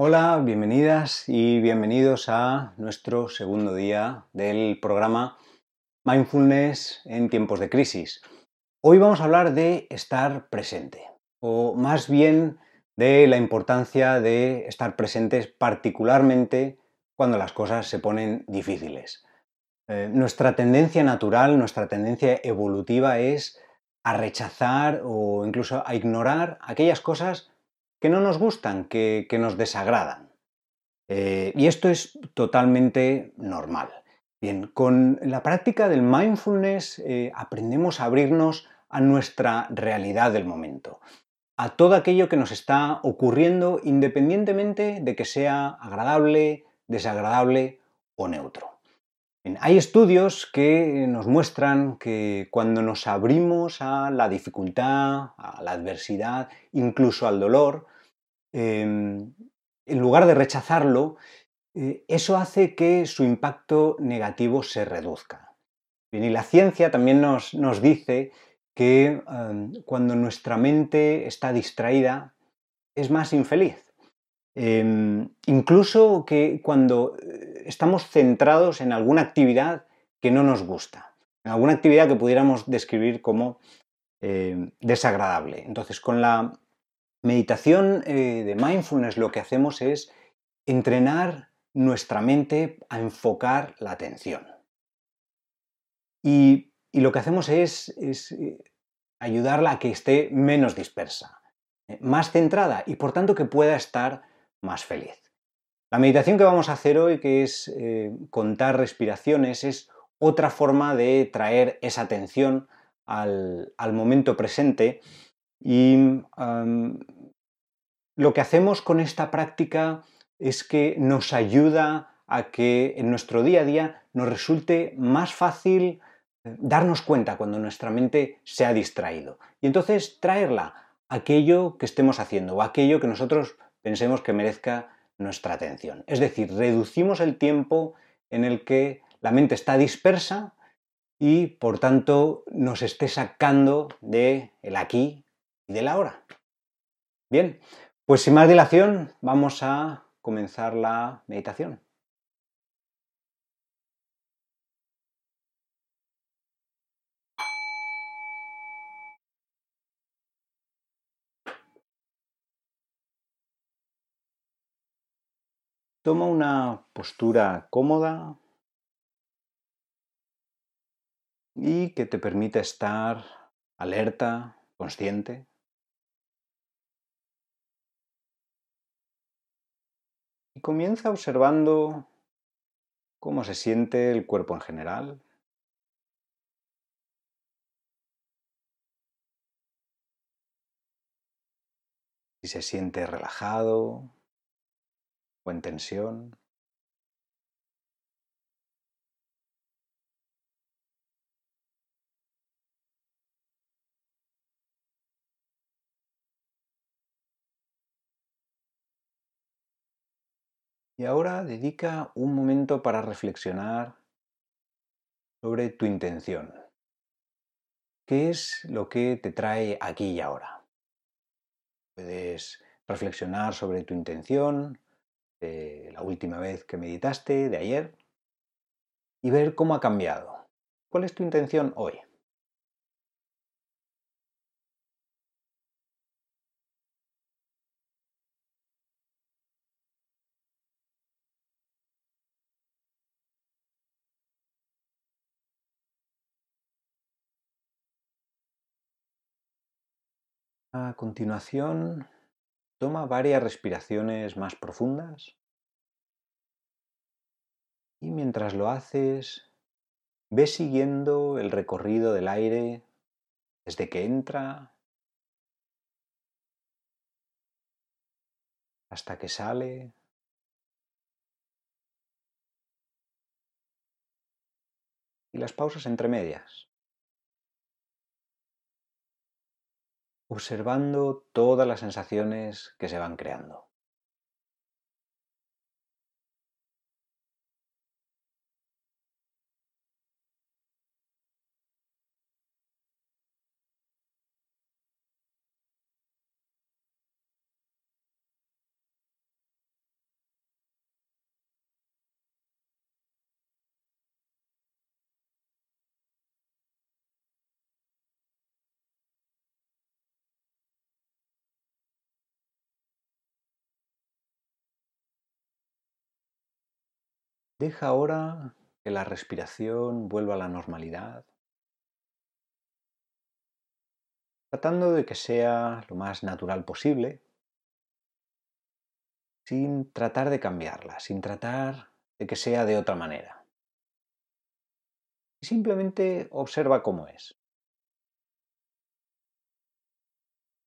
Hola, bienvenidas y bienvenidos a nuestro segundo día del programa Mindfulness en tiempos de crisis. Hoy vamos a hablar de estar presente, o más bien de la importancia de estar presentes particularmente cuando las cosas se ponen difíciles. Eh, nuestra tendencia natural, nuestra tendencia evolutiva es a rechazar o incluso a ignorar aquellas cosas que no nos gustan, que, nos desagradan. Eh, y esto es totalmente normal. Bien, con la práctica del mindfulness eh, aprendemos a abrirnos a nuestra realidad del momento, a todo aquello que nos está ocurriendo independientemente de que sea agradable, desagradable o neutro. Hay estudios que nos muestran que cuando nos abrimos a la dificultad, a la adversidad, incluso al dolor, em, en lugar de rechazarlo, eh, eso hace que su impacto negativo se reduzca. y la ciencia también nos, dice que em, cuando nuestra mente está distraída es más infeliz. Em, incluso que cuando eh, estamos centrados en alguna actividad que no nos gusta, en alguna actividad que pudiéramos describir como em, desagradable. Entonces, con la meditación eh, de mindfulness lo que hacemos es entrenar nuestra mente a enfocar la atención. Y, lo que hacemos es, eh, ayudarla a que esté menos dispersa, más centrada y por tanto que pueda estar más feliz. La meditación que vamos a hacer hoy, que es eh, contar respiraciones, es otra forma de traer esa atención al, momento presente y lo que hacemos con esta práctica es que nos ayuda a que en nuestro día a día nos resulte más fácil eh, darnos cuenta cuando nuestra mente se ha distraído y entonces traerla a aquello que estemos haciendo o aquello que nosotros pensemos que merezca nuestra atención. Es decir, reducimos el tiempo en el que la mente está dispersa y por tanto nos esté sacando de el aquí y del ahora. Bien, pues sin más dilación vamos a comenzar la meditación. Toma una postura cómoda y que te permita estar alerta, consciente. Y comienza observando cómo se siente el cuerpo en general. Si se siente relajado, en tensión. Y ahora dedica un momento para reflexionar sobre tu intención. ¿Qué es lo que te trae aquí y ahora? Puedes reflexionar sobre tu intención, de la última vez que meditaste, de ayer, y ver cómo ha cambiado. ¿Cuál es tu intención hoy? A continuación, Toma varias respiraciones más profundas y mientras lo haces, ve siguiendo el recorrido del aire desde que entra hasta que sale. Y las pausas entre medias. Observando todas las sensaciones que se van creando. Deja ahora que la respiración vuelva a la normalidad, tratando de que sea lo más natural posible, sin tratar de cambiarla, sin tratar de que sea de otra manera. Simplemente observa cómo es.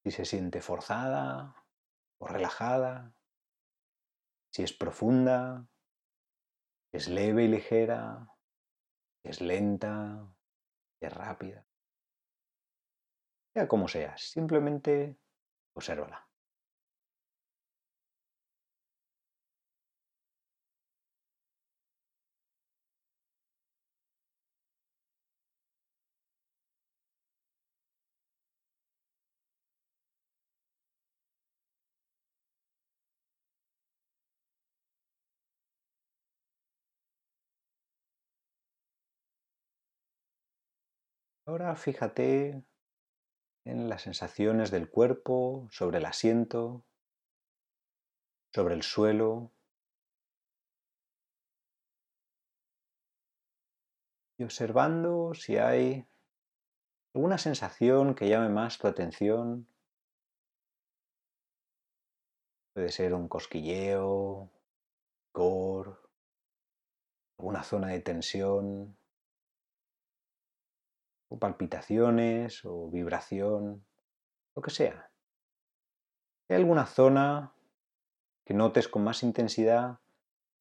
Si se siente forzada o relajada, si es profunda, es leve y ligera, es lenta, es rápida. Sea como sea, simplemente obsérvala. Ahora fíjate en las sensaciones del cuerpo sobre el asiento, sobre el suelo. Y observando si hay alguna sensación que llame más tu atención. Puede ser un cosquilleo, cor, alguna zona de tensión o palpitaciones o vibración, lo que sea. Si hay alguna zona que notes con más intensidad,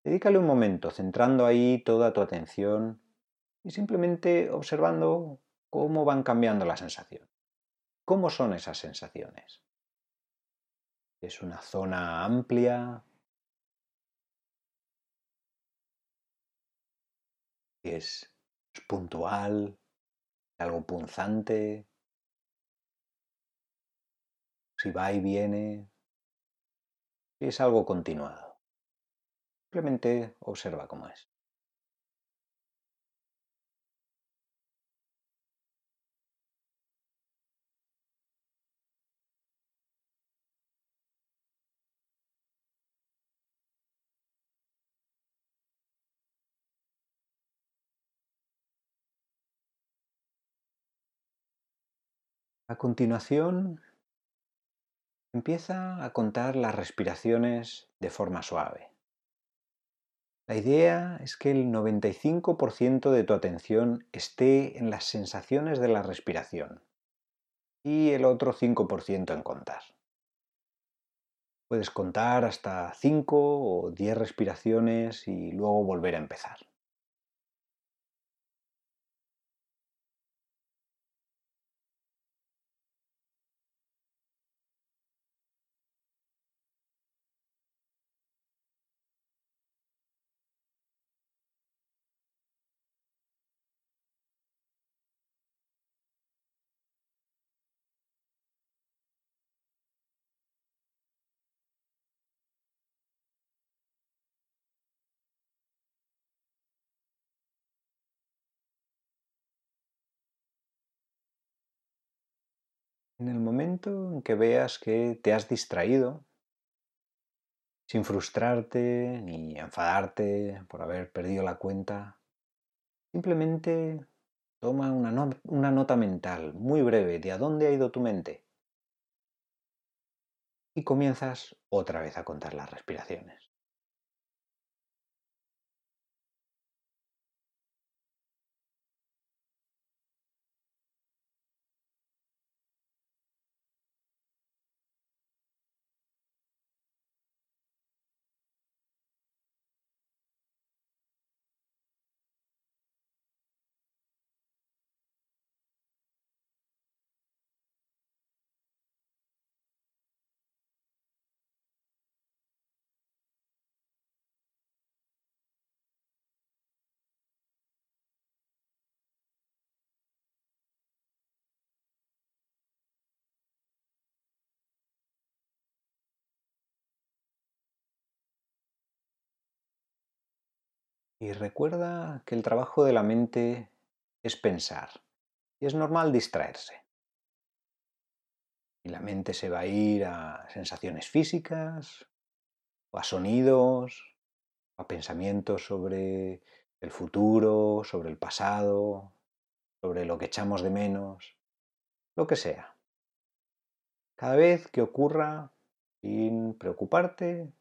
dedícale un momento centrando ahí toda tu atención y simplemente observando cómo van cambiando las sensaciones. ¿Cómo son esas sensaciones? Es una zona amplia, es, es puntual, algo punzante, si va y viene, es algo continuado. Simplemente observa cómo es. A continuación, empieza a contar las respiraciones de forma suave. La idea es que el 95% de tu atención esté en las sensaciones de la respiración y el otro 5% en contar. Puedes contar hasta 5 o 10 respiraciones y luego volver a empezar. En el momento en que veas que te has distraído, sin frustrarte ni enfadarte por haber perdido la cuenta, simplemente toma una, nota mental muy breve de a dónde ha ido tu mente y comienzas otra vez a contar las respiraciones. Y recuerda que el trabajo de la mente es pensar y es normal distraerse. Y la mente se va a ir a sensaciones físicas, a sonidos, a pensamientos sobre el futuro, sobre el pasado, sobre lo que echamos de menos, lo que sea. Cada vez que ocurra, sin preocuparte,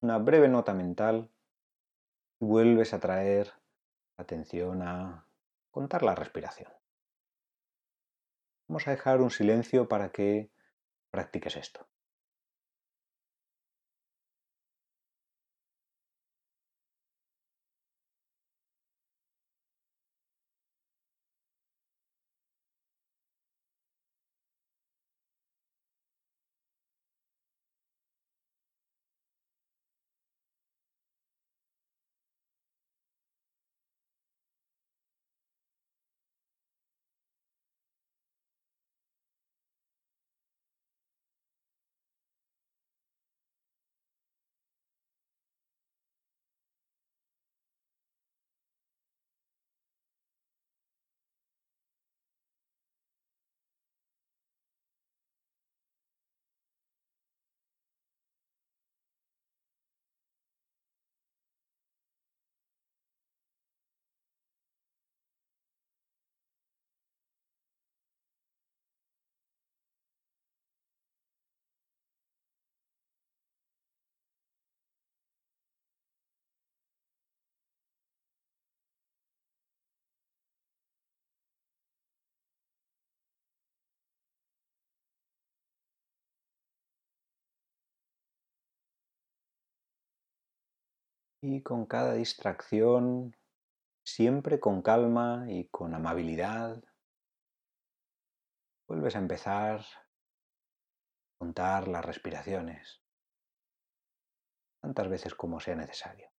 una breve nota mental y vuelves a traer atención a contar la respiración. Vamos a dejar un silencio para que practiques esto. Y con cada distracción, siempre con calma y con amabilidad, vuelves a empezar a contar las respiraciones, tantas veces como sea necesario.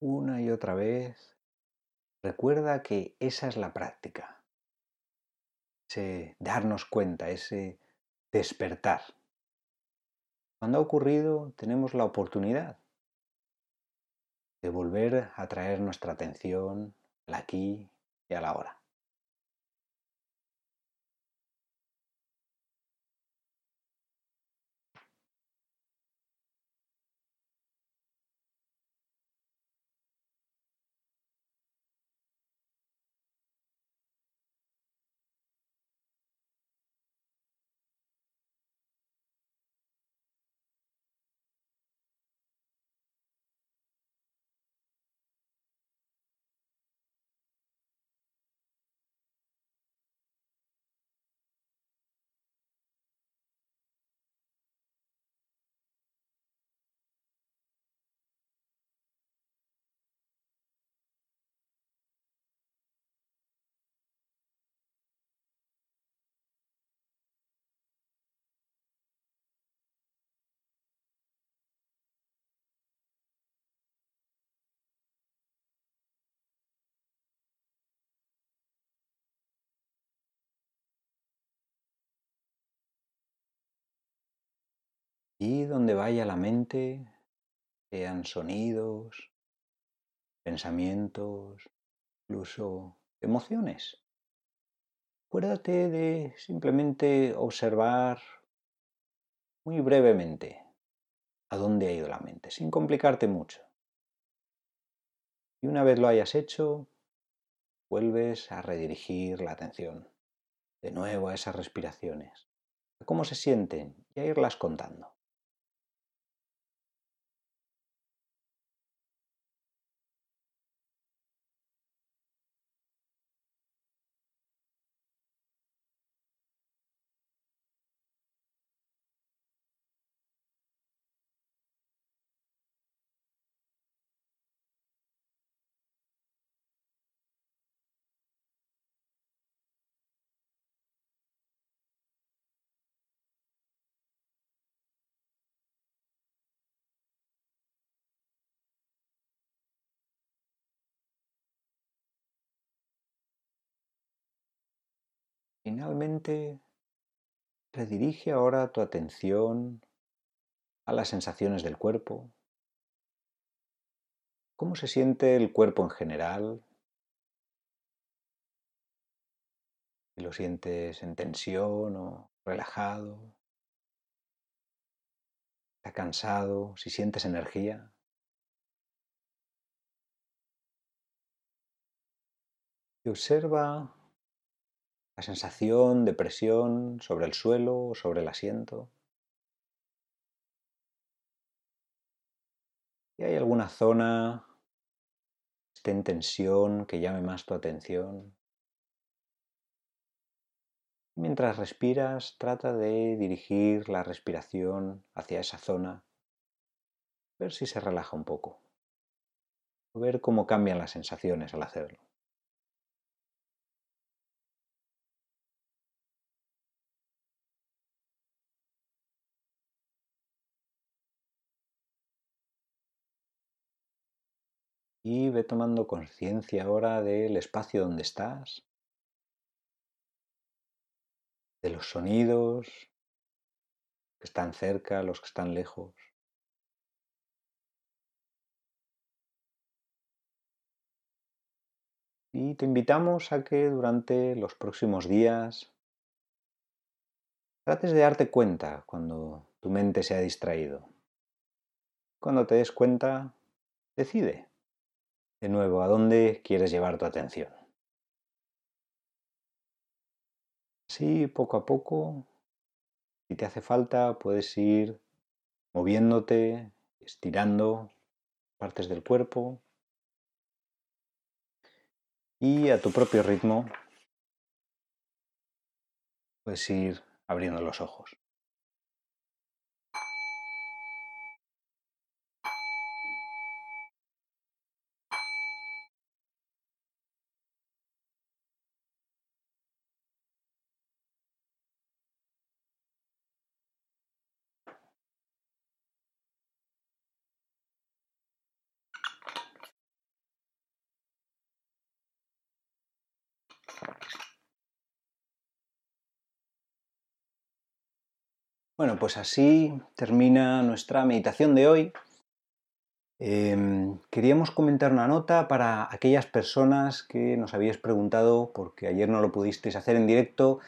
Una y otra vez, recuerda que esa es la práctica. Ese darnos cuenta, ese despertar. Cuando ha ocurrido, tenemos la oportunidad de volver a traer nuestra atención al aquí y a la hora. Donde vaya la mente, sean sonidos, pensamientos, incluso emociones. Acuérdate de simplemente observar muy brevemente a dónde ha ido la mente, sin complicarte mucho. Y una vez lo hayas hecho, vuelves a redirigir la atención de nuevo a esas respiraciones, a cómo se sienten y a irlas contando. Finalmente, redirige ahora tu atención a las sensaciones del cuerpo. ¿Cómo se siente el cuerpo en general? Si lo sientes en tensión o relajado, está cansado, si sientes energía. Y observa la sensación de presión sobre el suelo o sobre el asiento. Si hay alguna zona que esté en tensión que llame más tu atención. Mientras respiras, trata de dirigir la respiración hacia esa zona, ver si se relaja un poco, ver cómo cambian las sensaciones al hacerlo. Y ve tomando conciencia ahora del espacio donde estás, de los sonidos que están cerca, los que están lejos. Y te invitamos a que durante los próximos días trates de darte cuenta cuando tu mente se ha distraído. Cuando te des cuenta, decide. De nuevo, ¿a dónde quieres llevar tu atención? Así, poco a poco, si te hace falta, puedes ir moviéndote, estirando partes del cuerpo y a tu propio ritmo puedes ir abriendo los ojos. Bueno, pues así termina nuestra meditación de hoy. Em, queríamos comentar una nota para aquellas personas que nos habíais preguntado, porque ayer no lo pudisteis hacer en directo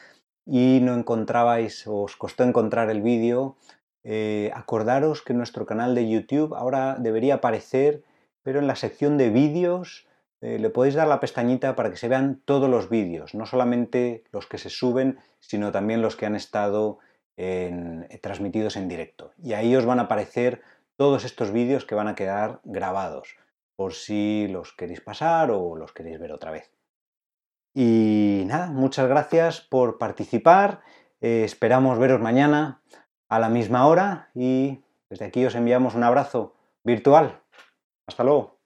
y no encontrabais, os costó encontrar el vídeo. Eh, acordaros que nuestro canal de YouTube ahora debería aparecer, pero en la sección de vídeos eh, le podéis dar la pestañita para que se vean todos los vídeos, no solamente los que se suben, sino también los que han estado eh, transmitidos en directo. Y ahí os van a aparecer todos estos vídeos que van a quedar grabados, por si los queréis pasar o los queréis ver otra vez. Y nada, muchas gracias por participar. Eh, esperamos veros mañana a la misma hora y desde aquí os enviamos un abrazo virtual. Hasta luego.